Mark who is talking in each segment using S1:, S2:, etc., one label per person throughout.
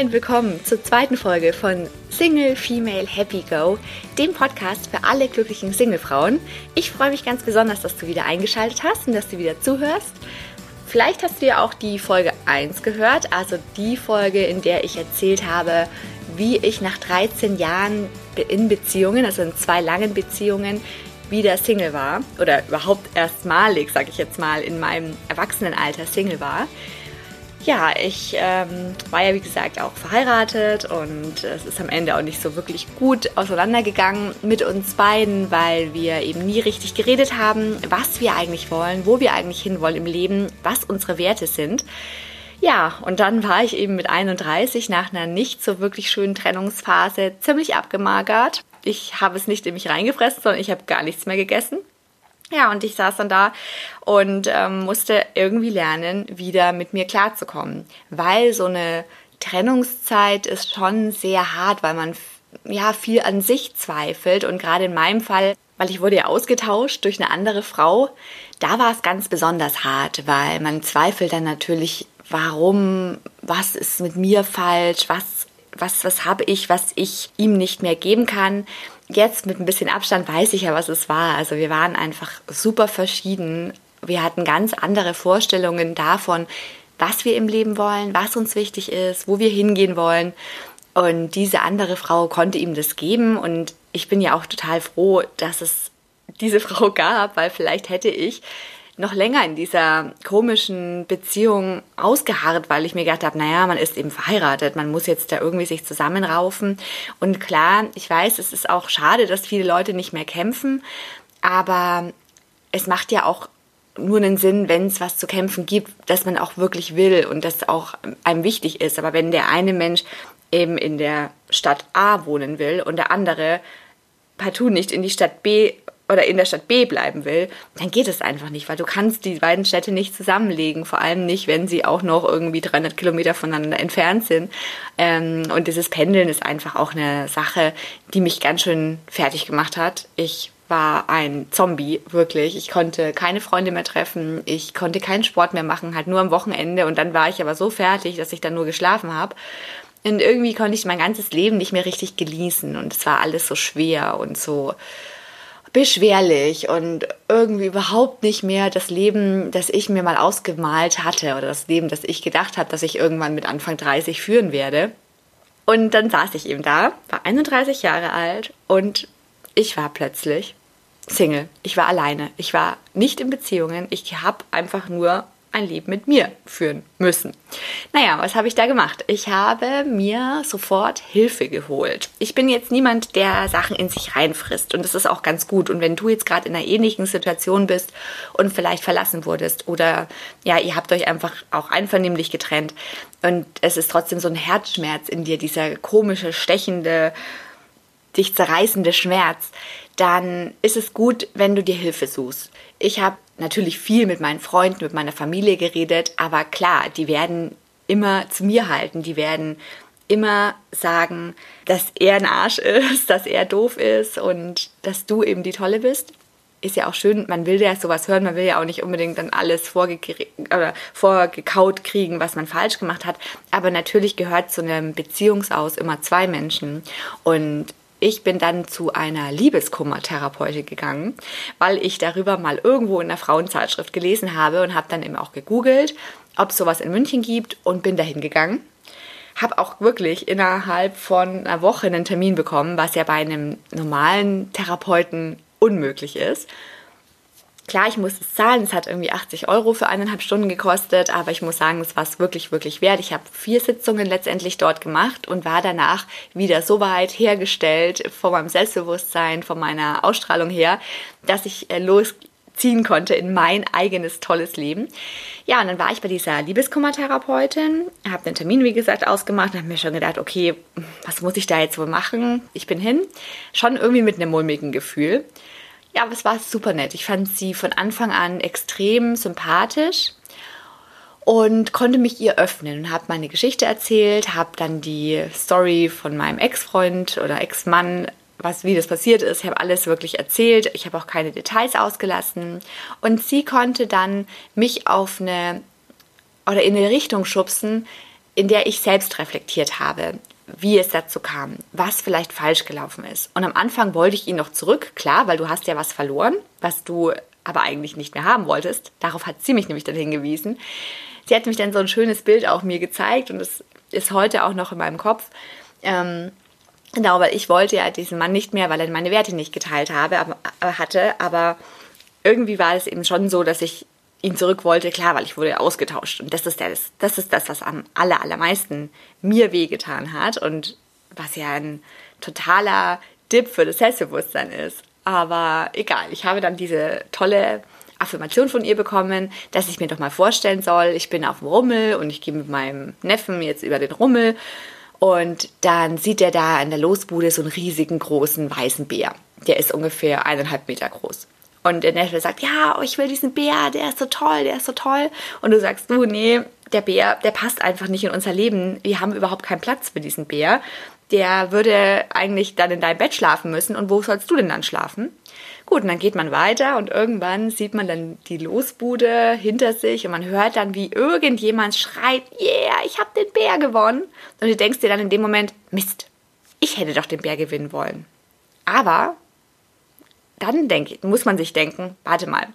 S1: Und willkommen zur zweiten Folge von Single Female Happy Go, dem Podcast für alle glücklichen Singlefrauen. Ich freue mich ganz besonders, dass du wieder eingeschaltet hast und dass du wieder zuhörst. Vielleicht hast du ja auch die Folge 1 gehört, also die Folge, in der ich erzählt habe, wie ich nach 13 Jahren in Beziehungen, also in zwei langen Beziehungen, wieder Single war oder überhaupt erstmalig, sage ich jetzt mal, in meinem Erwachsenenalter Single war ja, ich ähm, war ja wie gesagt auch verheiratet und es ist am Ende auch nicht so wirklich gut auseinandergegangen mit uns beiden, weil wir eben nie richtig geredet haben, was wir eigentlich wollen, wo wir eigentlich hinwollen im Leben, was unsere Werte sind. Ja, und dann war ich eben mit 31 nach einer nicht so wirklich schönen Trennungsphase ziemlich abgemagert. Ich habe es nicht in mich reingefressen, sondern ich habe gar nichts mehr gegessen. Ja, und ich saß dann da und ähm, musste irgendwie lernen, wieder mit mir klarzukommen, weil so eine Trennungszeit ist schon sehr hart, weil man ja viel an sich zweifelt. Und gerade in meinem Fall, weil ich wurde ja ausgetauscht durch eine andere Frau, da war es ganz besonders hart, weil man zweifelt dann natürlich, warum, was ist mit mir falsch, was was was habe ich, was ich ihm nicht mehr geben kann jetzt mit ein bisschen Abstand weiß ich ja, was es war. Also wir waren einfach super verschieden. Wir hatten ganz andere Vorstellungen davon, was wir im Leben wollen, was uns wichtig ist, wo wir hingehen wollen. Und diese andere Frau konnte ihm das geben. Und ich bin ja auch total froh, dass es diese Frau gab, weil vielleicht hätte ich noch länger in dieser komischen Beziehung ausgeharrt, weil ich mir gedacht habe, naja, man ist eben verheiratet, man muss jetzt da irgendwie sich zusammenraufen. Und klar, ich weiß, es ist auch schade, dass viele Leute nicht mehr kämpfen, aber es macht ja auch nur einen Sinn, wenn es was zu kämpfen gibt, dass man auch wirklich will und das auch einem wichtig ist. Aber wenn der eine Mensch eben in der Stadt A wohnen will und der andere partout nicht in die Stadt B oder in der Stadt B bleiben will, dann geht es einfach nicht, weil du kannst die beiden Städte nicht zusammenlegen, vor allem nicht, wenn sie auch noch irgendwie 300 Kilometer voneinander entfernt sind. Ähm, und dieses Pendeln ist einfach auch eine Sache, die mich ganz schön fertig gemacht hat. Ich war ein Zombie, wirklich. Ich konnte keine Freunde mehr treffen, ich konnte keinen Sport mehr machen, halt nur am Wochenende. Und dann war ich aber so fertig, dass ich dann nur geschlafen habe. Und irgendwie konnte ich mein ganzes Leben nicht mehr richtig genießen. Und es war alles so schwer und so beschwerlich und irgendwie überhaupt nicht mehr das Leben, das ich mir mal ausgemalt hatte oder das Leben, das ich gedacht habe, dass ich irgendwann mit Anfang 30 führen werde. Und dann saß ich eben da, war 31 Jahre alt und ich war plötzlich Single. Ich war alleine. Ich war nicht in Beziehungen. Ich habe einfach nur ein Leben mit mir führen müssen. Naja, was habe ich da gemacht? Ich habe mir sofort Hilfe geholt. Ich bin jetzt niemand, der Sachen in sich reinfrisst und das ist auch ganz gut. Und wenn du jetzt gerade in einer ähnlichen Situation bist und vielleicht verlassen wurdest oder ja, ihr habt euch einfach auch einvernehmlich getrennt und es ist trotzdem so ein Herzschmerz in dir, dieser komische, stechende, dich zerreißende Schmerz, dann ist es gut, wenn du dir Hilfe suchst. Ich habe natürlich viel mit meinen Freunden, mit meiner Familie geredet, aber klar, die werden immer zu mir halten, die werden immer sagen, dass er ein Arsch ist, dass er doof ist und dass du eben die Tolle bist. Ist ja auch schön, man will ja sowas hören, man will ja auch nicht unbedingt dann alles oder vorgekaut kriegen, was man falsch gemacht hat. Aber natürlich gehört zu einem Beziehungsaus immer zwei Menschen. Und ich bin dann zu einer Liebeskummertherapeutin gegangen, weil ich darüber mal irgendwo in einer Frauenzeitschrift gelesen habe und habe dann eben auch gegoogelt, ob es sowas in München gibt und bin dahin gegangen. Habe auch wirklich innerhalb von einer Woche einen Termin bekommen, was ja bei einem normalen Therapeuten unmöglich ist. Klar, ich muss es zahlen. Es hat irgendwie 80 Euro für eineinhalb Stunden gekostet, aber ich muss sagen, es war es wirklich, wirklich wert. Ich habe vier Sitzungen letztendlich dort gemacht und war danach wieder so weit hergestellt von meinem Selbstbewusstsein, von meiner Ausstrahlung her, dass ich äh, losziehen konnte in mein eigenes tolles Leben. Ja, und dann war ich bei dieser Liebeskummertherapeutin, habe den Termin, wie gesagt, ausgemacht und habe mir schon gedacht, okay, was muss ich da jetzt wohl machen? Ich bin hin. Schon irgendwie mit einem mulmigen Gefühl. Ja, aber es war super nett. Ich fand sie von Anfang an extrem sympathisch und konnte mich ihr öffnen und habe meine Geschichte erzählt, habe dann die Story von meinem Ex-Freund oder Ex-Mann, was wie das passiert ist, ich habe alles wirklich erzählt. Ich habe auch keine Details ausgelassen und sie konnte dann mich auf eine oder in eine Richtung schubsen, in der ich selbst reflektiert habe, wie es dazu kam, was vielleicht falsch gelaufen ist. Und am Anfang wollte ich ihn noch zurück, klar, weil du hast ja was verloren, was du aber eigentlich nicht mehr haben wolltest. Darauf hat sie mich nämlich dann hingewiesen. Sie hat mich dann so ein schönes Bild auch mir gezeigt und es ist heute auch noch in meinem Kopf. Ähm, genau, weil ich wollte ja diesen Mann nicht mehr, weil er meine Werte nicht geteilt habe, aber, äh, hatte. Aber irgendwie war es eben schon so, dass ich ihn zurück wollte, klar, weil ich wurde ausgetauscht. Und das ist das, das ist das, was am aller, allermeisten mir wehgetan hat und was ja ein totaler Dip für das Selbstbewusstsein ist. Aber egal, ich habe dann diese tolle Affirmation von ihr bekommen, dass ich mir doch mal vorstellen soll, ich bin auf dem Rummel und ich gehe mit meinem Neffen jetzt über den Rummel und dann sieht er da in der Losbude so einen riesigen großen weißen Bär. Der ist ungefähr eineinhalb Meter groß. Und der Neffe sagt, ja, oh, ich will diesen Bär, der ist so toll, der ist so toll. Und du sagst, du, nee, der Bär, der passt einfach nicht in unser Leben. Wir haben überhaupt keinen Platz für diesen Bär der würde eigentlich dann in deinem Bett schlafen müssen und wo sollst du denn dann schlafen? Gut, und dann geht man weiter und irgendwann sieht man dann die Losbude hinter sich und man hört dann, wie irgendjemand schreit, yeah, ich habe den Bär gewonnen. Und du denkst dir dann in dem Moment, Mist, ich hätte doch den Bär gewinnen wollen. Aber dann denk, muss man sich denken, warte mal,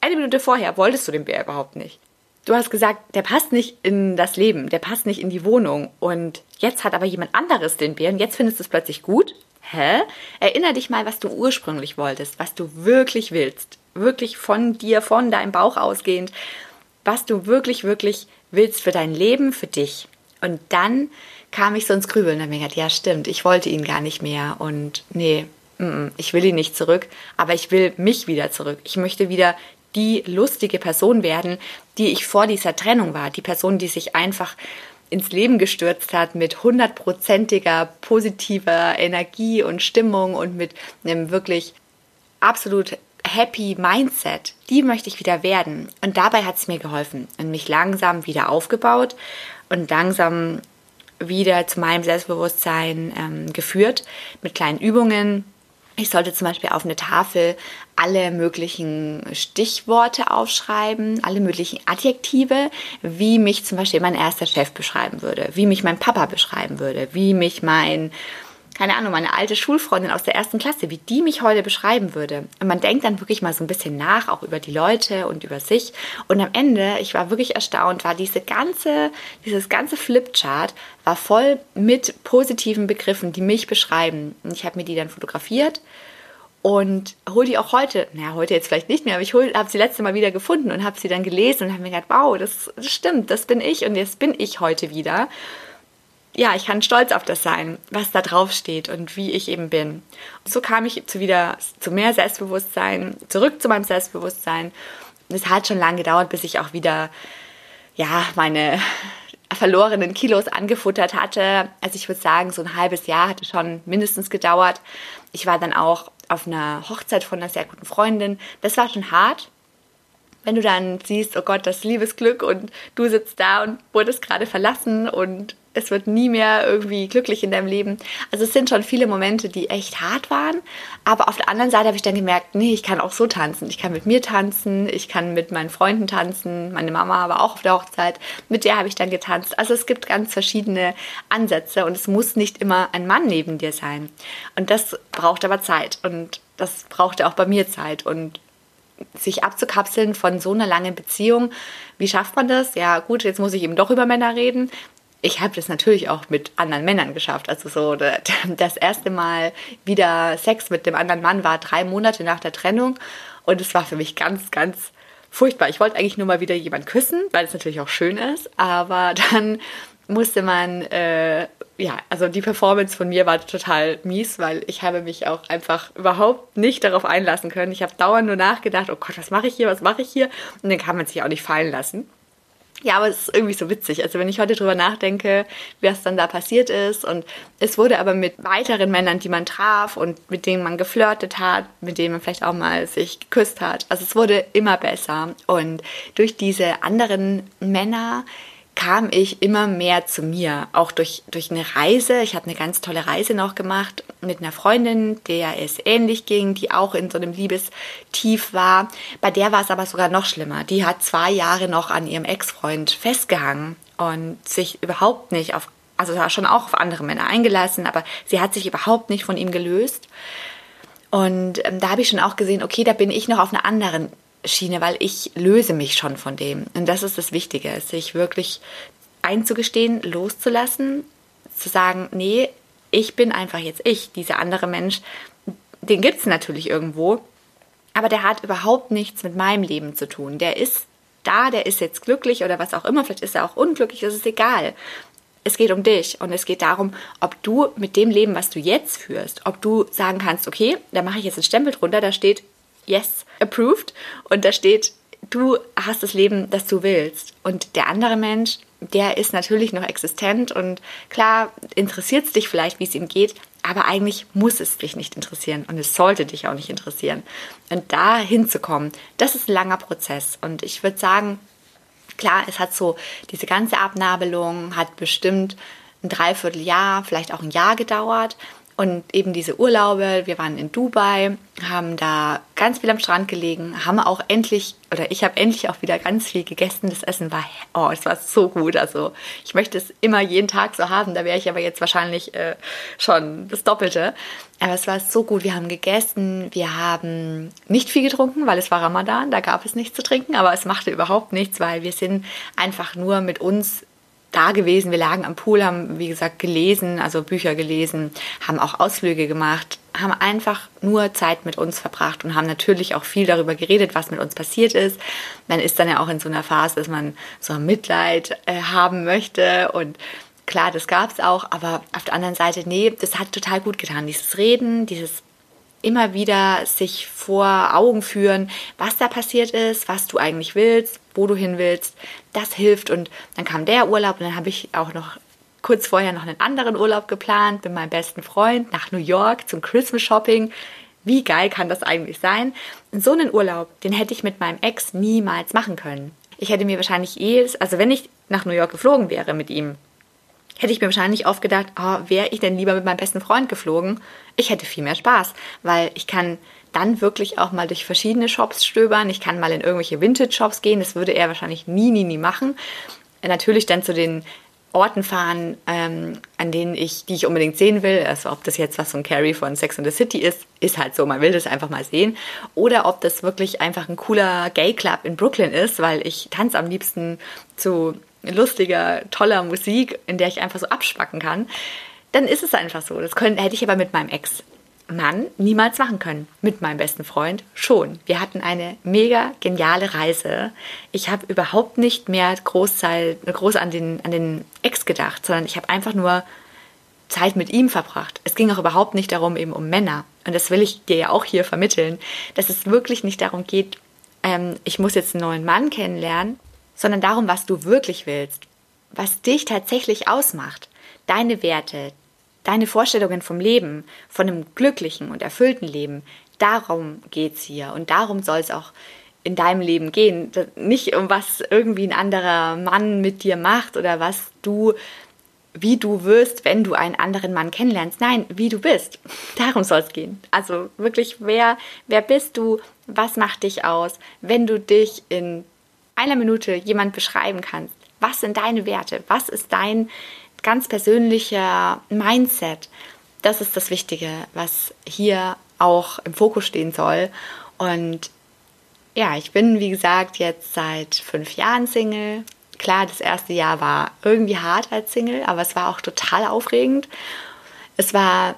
S1: eine Minute vorher wolltest du den Bär überhaupt nicht. Du hast gesagt, der passt nicht in das Leben, der passt nicht in die Wohnung. Und jetzt hat aber jemand anderes den Bären. Jetzt findest du es plötzlich gut. Hä? Erinner dich mal, was du ursprünglich wolltest, was du wirklich willst. Wirklich von dir, von deinem Bauch ausgehend. Was du wirklich, wirklich willst für dein Leben, für dich. Und dann kam ich so ins Grübeln und habe mir ja stimmt, ich wollte ihn gar nicht mehr. Und nee, ich will ihn nicht zurück, aber ich will mich wieder zurück. Ich möchte wieder die lustige Person werden, die ich vor dieser Trennung war. Die Person, die sich einfach ins Leben gestürzt hat mit hundertprozentiger positiver Energie und Stimmung und mit einem wirklich absolut happy Mindset. Die möchte ich wieder werden. Und dabei hat es mir geholfen und mich langsam wieder aufgebaut und langsam wieder zu meinem Selbstbewusstsein ähm, geführt mit kleinen Übungen, ich sollte zum Beispiel auf eine Tafel alle möglichen Stichworte aufschreiben, alle möglichen Adjektive, wie mich zum Beispiel mein erster Chef beschreiben würde, wie mich mein Papa beschreiben würde, wie mich mein keine Ahnung, meine alte Schulfreundin aus der ersten Klasse, wie die mich heute beschreiben würde. Und man denkt dann wirklich mal so ein bisschen nach, auch über die Leute und über sich. Und am Ende, ich war wirklich erstaunt, war diese ganze, dieses ganze Flipchart war voll mit positiven Begriffen, die mich beschreiben. Und ich habe mir die dann fotografiert und hole die auch heute, naja, heute jetzt vielleicht nicht mehr, aber ich habe sie letzte Mal wieder gefunden und habe sie dann gelesen und habe mir gedacht, wow, das, das stimmt, das bin ich und jetzt bin ich heute wieder ja, ich kann stolz auf das sein, was da drauf steht und wie ich eben bin. Und so kam ich zu wieder zu mehr Selbstbewusstsein, zurück zu meinem Selbstbewusstsein. Und es hat schon lange gedauert, bis ich auch wieder, ja, meine verlorenen Kilos angefuttert hatte. Also ich würde sagen, so ein halbes Jahr hatte schon mindestens gedauert. Ich war dann auch auf einer Hochzeit von einer sehr guten Freundin. Das war schon hart, wenn du dann siehst, oh Gott, das Liebesglück und du sitzt da und wurdest gerade verlassen und es wird nie mehr irgendwie glücklich in deinem Leben. Also es sind schon viele Momente, die echt hart waren. Aber auf der anderen Seite habe ich dann gemerkt, nee, ich kann auch so tanzen. Ich kann mit mir tanzen, ich kann mit meinen Freunden tanzen. Meine Mama war auch auf der Hochzeit. Mit der habe ich dann getanzt. Also es gibt ganz verschiedene Ansätze und es muss nicht immer ein Mann neben dir sein. Und das braucht aber Zeit. Und das brauchte auch bei mir Zeit. Und sich abzukapseln von so einer langen Beziehung. Wie schafft man das? Ja, gut, jetzt muss ich eben doch über Männer reden ich habe das natürlich auch mit anderen Männern geschafft. Also so das erste Mal wieder Sex mit dem anderen Mann war drei Monate nach der Trennung und es war für mich ganz, ganz furchtbar. Ich wollte eigentlich nur mal wieder jemanden küssen, weil es natürlich auch schön ist, aber dann musste man, äh, ja, also die Performance von mir war total mies, weil ich habe mich auch einfach überhaupt nicht darauf einlassen können. Ich habe dauernd nur nachgedacht, oh Gott, was mache ich hier, was mache ich hier? Und dann kann man sich auch nicht fallen lassen. Ja, aber es ist irgendwie so witzig. Also wenn ich heute drüber nachdenke, was dann da passiert ist und es wurde aber mit weiteren Männern, die man traf und mit denen man geflirtet hat, mit denen man vielleicht auch mal sich geküsst hat. Also es wurde immer besser und durch diese anderen Männer kam ich immer mehr zu mir, auch durch, durch eine Reise. Ich habe eine ganz tolle Reise noch gemacht mit einer Freundin, der es ähnlich ging, die auch in so einem Liebestief war. Bei der war es aber sogar noch schlimmer. Die hat zwei Jahre noch an ihrem Ex-Freund festgehangen und sich überhaupt nicht auf, also schon auch auf andere Männer eingelassen, aber sie hat sich überhaupt nicht von ihm gelöst. Und ähm, da habe ich schon auch gesehen, okay, da bin ich noch auf einer anderen Schiene, weil ich löse mich schon von dem. Und das ist das Wichtige, sich wirklich einzugestehen, loszulassen, zu sagen, nee, ich bin einfach jetzt ich. Dieser andere Mensch, den gibt es natürlich irgendwo, aber der hat überhaupt nichts mit meinem Leben zu tun. Der ist da, der ist jetzt glücklich oder was auch immer, vielleicht ist er auch unglücklich, das ist egal. Es geht um dich und es geht darum, ob du mit dem Leben, was du jetzt führst, ob du sagen kannst, okay, da mache ich jetzt einen Stempel drunter, da steht Yes, approved und da steht, du hast das Leben, das du willst. Und der andere Mensch, der ist natürlich noch existent und klar interessiert es dich vielleicht, wie es ihm geht, aber eigentlich muss es dich nicht interessieren und es sollte dich auch nicht interessieren. Und da hinzukommen, das ist ein langer Prozess. Und ich würde sagen, klar, es hat so diese ganze Abnabelung, hat bestimmt ein Dreivierteljahr, vielleicht auch ein Jahr gedauert. Und eben diese Urlaube, wir waren in Dubai, haben da ganz viel am Strand gelegen, haben auch endlich, oder ich habe endlich auch wieder ganz viel gegessen. Das Essen war, oh, es war so gut. Also ich möchte es immer jeden Tag so haben, da wäre ich aber jetzt wahrscheinlich äh, schon das Doppelte. Aber es war so gut. Wir haben gegessen, wir haben nicht viel getrunken, weil es war Ramadan, da gab es nichts zu trinken, aber es machte überhaupt nichts, weil wir sind einfach nur mit uns da gewesen. Wir lagen am Pool, haben, wie gesagt, gelesen, also Bücher gelesen, haben auch Ausflüge gemacht, haben einfach nur Zeit mit uns verbracht und haben natürlich auch viel darüber geredet, was mit uns passiert ist. Man ist dann ja auch in so einer Phase, dass man so Mitleid äh, haben möchte und klar, das gab es auch, aber auf der anderen Seite, nee, das hat total gut getan. Dieses Reden, dieses immer wieder sich vor Augen führen, was da passiert ist, was du eigentlich willst, wo du hin willst. Das hilft. Und dann kam der Urlaub und dann habe ich auch noch kurz vorher noch einen anderen Urlaub geplant mit meinem besten Freund nach New York zum Christmas Shopping. Wie geil kann das eigentlich sein? so einen Urlaub, den hätte ich mit meinem Ex niemals machen können. Ich hätte mir wahrscheinlich eh, also wenn ich nach New York geflogen wäre mit ihm, hätte ich mir wahrscheinlich oft gedacht, oh, wäre ich denn lieber mit meinem besten Freund geflogen? Ich hätte viel mehr Spaß, weil ich kann dann wirklich auch mal durch verschiedene Shops stöbern. Ich kann mal in irgendwelche Vintage-Shops gehen. Das würde er wahrscheinlich nie, nie, nie machen. Natürlich dann zu den Orten fahren, ähm, an denen ich, die ich unbedingt sehen will. Also ob das jetzt was von Carrie von Sex and the City ist, ist halt so, man will das einfach mal sehen. Oder ob das wirklich einfach ein cooler Gay Club in Brooklyn ist, weil ich tanze am liebsten zu lustiger, toller Musik, in der ich einfach so abspacken kann, dann ist es einfach so. Das können, hätte ich aber mit meinem Ex-Mann niemals machen können. Mit meinem besten Freund schon. Wir hatten eine mega geniale Reise. Ich habe überhaupt nicht mehr Großzeit, groß an den, an den Ex gedacht, sondern ich habe einfach nur Zeit mit ihm verbracht. Es ging auch überhaupt nicht darum, eben um Männer. Und das will ich dir ja auch hier vermitteln, dass es wirklich nicht darum geht, ähm, ich muss jetzt einen neuen Mann kennenlernen, sondern darum, was du wirklich willst, was dich tatsächlich ausmacht, deine Werte, deine Vorstellungen vom Leben, von einem glücklichen und erfüllten Leben. Darum geht es hier und darum soll es auch in deinem Leben gehen. Nicht um was irgendwie ein anderer Mann mit dir macht oder was du, wie du wirst, wenn du einen anderen Mann kennenlernst. Nein, wie du bist. Darum soll es gehen. Also wirklich, wer, wer bist du? Was macht dich aus? Wenn du dich in einer Minute jemand beschreiben kannst, was sind deine Werte, was ist dein ganz persönlicher Mindset, das ist das Wichtige, was hier auch im Fokus stehen soll. Und ja, ich bin, wie gesagt, jetzt seit fünf Jahren Single. Klar, das erste Jahr war irgendwie hart als Single, aber es war auch total aufregend. Es war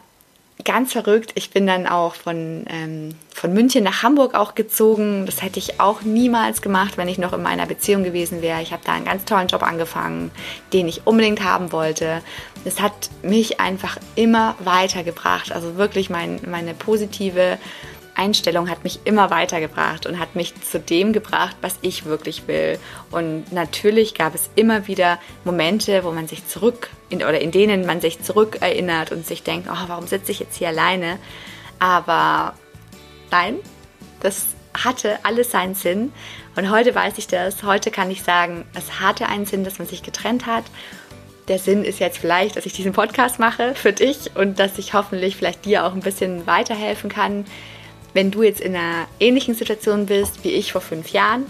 S1: ganz verrückt. Ich bin dann auch von, ähm, von München nach Hamburg auch gezogen. Das hätte ich auch niemals gemacht, wenn ich noch in meiner Beziehung gewesen wäre. Ich habe da einen ganz tollen Job angefangen, den ich unbedingt haben wollte. Es hat mich einfach immer weitergebracht. Also wirklich mein, meine positive Einstellung hat mich immer weitergebracht und hat mich zu dem gebracht, was ich wirklich will. Und natürlich gab es immer wieder Momente, wo man sich zurück in, oder in denen man sich zurückerinnert und sich denkt, oh, warum sitze ich jetzt hier alleine? Aber nein, das hatte alles seinen Sinn. Und heute weiß ich das. Heute kann ich sagen, es hatte einen Sinn, dass man sich getrennt hat. Der Sinn ist jetzt vielleicht, dass ich diesen Podcast mache für dich und dass ich hoffentlich vielleicht dir auch ein bisschen weiterhelfen kann, wenn du jetzt in einer ähnlichen Situation bist wie ich vor fünf Jahren,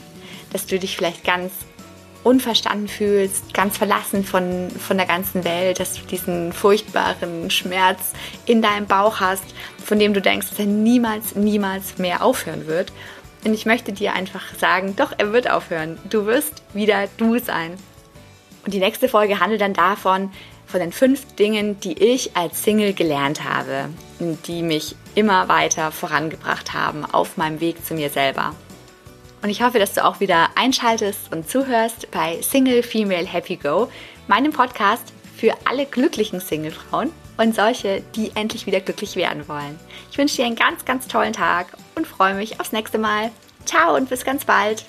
S1: dass du dich vielleicht ganz unverstanden fühlst, ganz verlassen von, von der ganzen Welt, dass du diesen furchtbaren Schmerz in deinem Bauch hast, von dem du denkst, dass er niemals, niemals mehr aufhören wird. Und ich möchte dir einfach sagen, doch, er wird aufhören. Du wirst wieder du sein. Und die nächste Folge handelt dann davon, von den fünf Dingen, die ich als Single gelernt habe die mich immer weiter vorangebracht haben auf meinem Weg zu mir selber. Und ich hoffe, dass du auch wieder einschaltest und zuhörst bei Single Female Happy Go, meinem Podcast für alle glücklichen Singlefrauen und solche, die endlich wieder glücklich werden wollen. Ich wünsche dir einen ganz, ganz tollen Tag und freue mich aufs nächste Mal. Ciao und bis ganz bald.